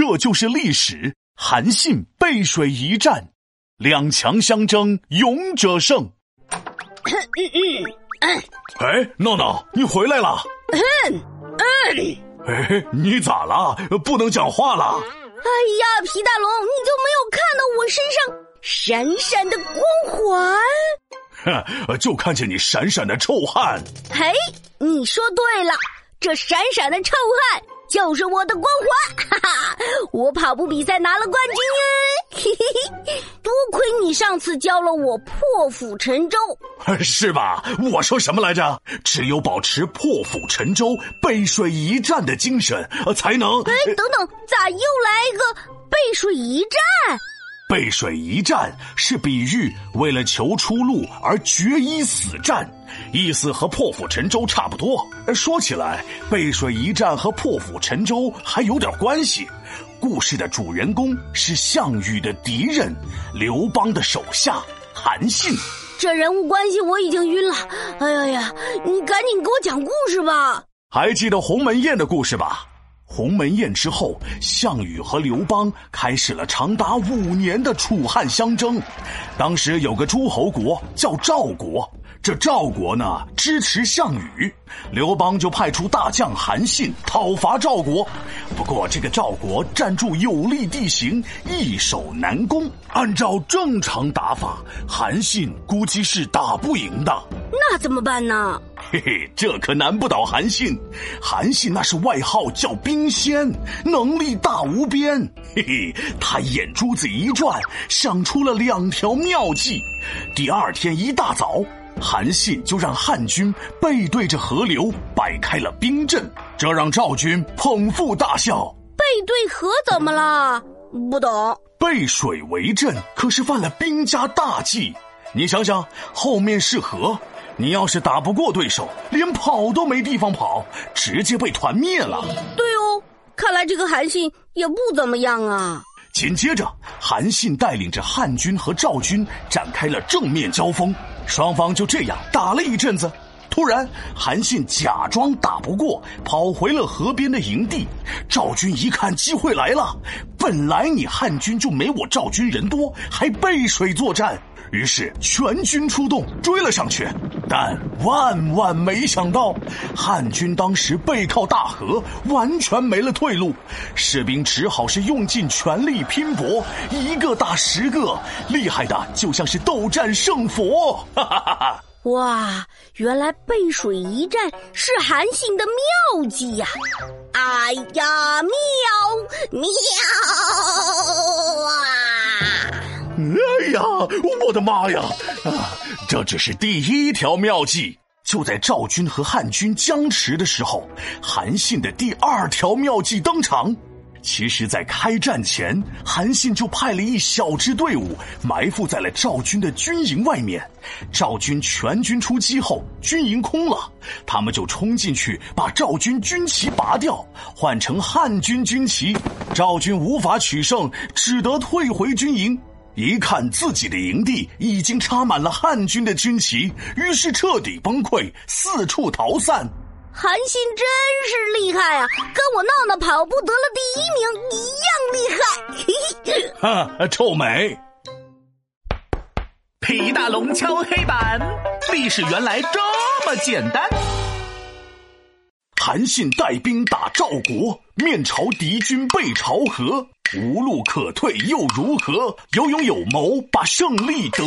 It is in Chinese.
这就是历史。韩信背水一战，两强相争，勇者胜。哎，闹闹，你回来了。哎，你咋了？不能讲话了？哎呀，皮大龙，你就没有看到我身上闪闪的光环？哼，就看见你闪闪的臭汗。嘿，你说对了，这闪闪的臭汗。就是我的光环，哈哈！我跑步比赛拿了冠军耶，嘿嘿嘿！多亏你上次教了我破釜沉舟，是吧？我说什么来着？只有保持破釜沉舟、背水一战的精神，才能……哎，等等，咋又来一个背水一战？背水一战是比喻为了求出路而决一死战，意思和破釜沉舟差不多。说起来，背水一战和破釜沉舟还有点关系。故事的主人公是项羽的敌人，刘邦的手下韩信。这人物关系我已经晕了。哎呀呀，你赶紧给我讲故事吧。还记得鸿门宴的故事吧？鸿门宴之后，项羽和刘邦开始了长达五年的楚汉相争。当时有个诸侯国叫赵国，这赵国呢支持项羽，刘邦就派出大将韩信讨伐赵国。不过这个赵国占住有利地形，易守难攻。按照正常打法，韩信估计是打不赢的。那怎么办呢？嘿嘿，这可难不倒韩信。韩信那是外号叫兵仙，能力大无边。嘿嘿，他眼珠子一转，想出了两条妙计。第二天一大早，韩信就让汉军背对着河流摆开了兵阵，这让赵军捧腹大笑。背对河怎么了？不懂。背水为阵可是犯了兵家大忌。你想想，后面是河。你要是打不过对手，连跑都没地方跑，直接被团灭了。对哦，看来这个韩信也不怎么样啊。紧接着，韩信带领着汉军和赵军展开了正面交锋，双方就这样打了一阵子。突然，韩信假装打不过，跑回了河边的营地。赵军一看机会来了，本来你汉军就没我赵军人多，还背水作战。于是全军出动追了上去，但万万没想到，汉军当时背靠大河，完全没了退路，士兵只好是用尽全力拼搏，一个打十个，厉害的就像是斗战胜佛。哈哈哈哈！哇，原来背水一战是韩信的妙计呀！哎呀，妙妙啊！哎呀，我的妈呀！啊，这只是第一条妙计。就在赵军和汉军僵持的时候，韩信的第二条妙计登场。其实，在开战前，韩信就派了一小支队伍埋伏在了赵军的军营外面。赵军全军出击后，军营空了，他们就冲进去把赵军军旗拔掉，换成汉军军旗。赵军无法取胜，只得退回军营。一看自己的营地已经插满了汉军的军旗，于是彻底崩溃，四处逃散。韩信真是厉害啊，跟我闹闹跑步得了第一名一样厉害。哈，臭美！皮大龙敲黑板，历史原来这么简单。韩信带兵打赵国，面朝敌军背朝河，无路可退又如何？有勇有谋，把胜利得。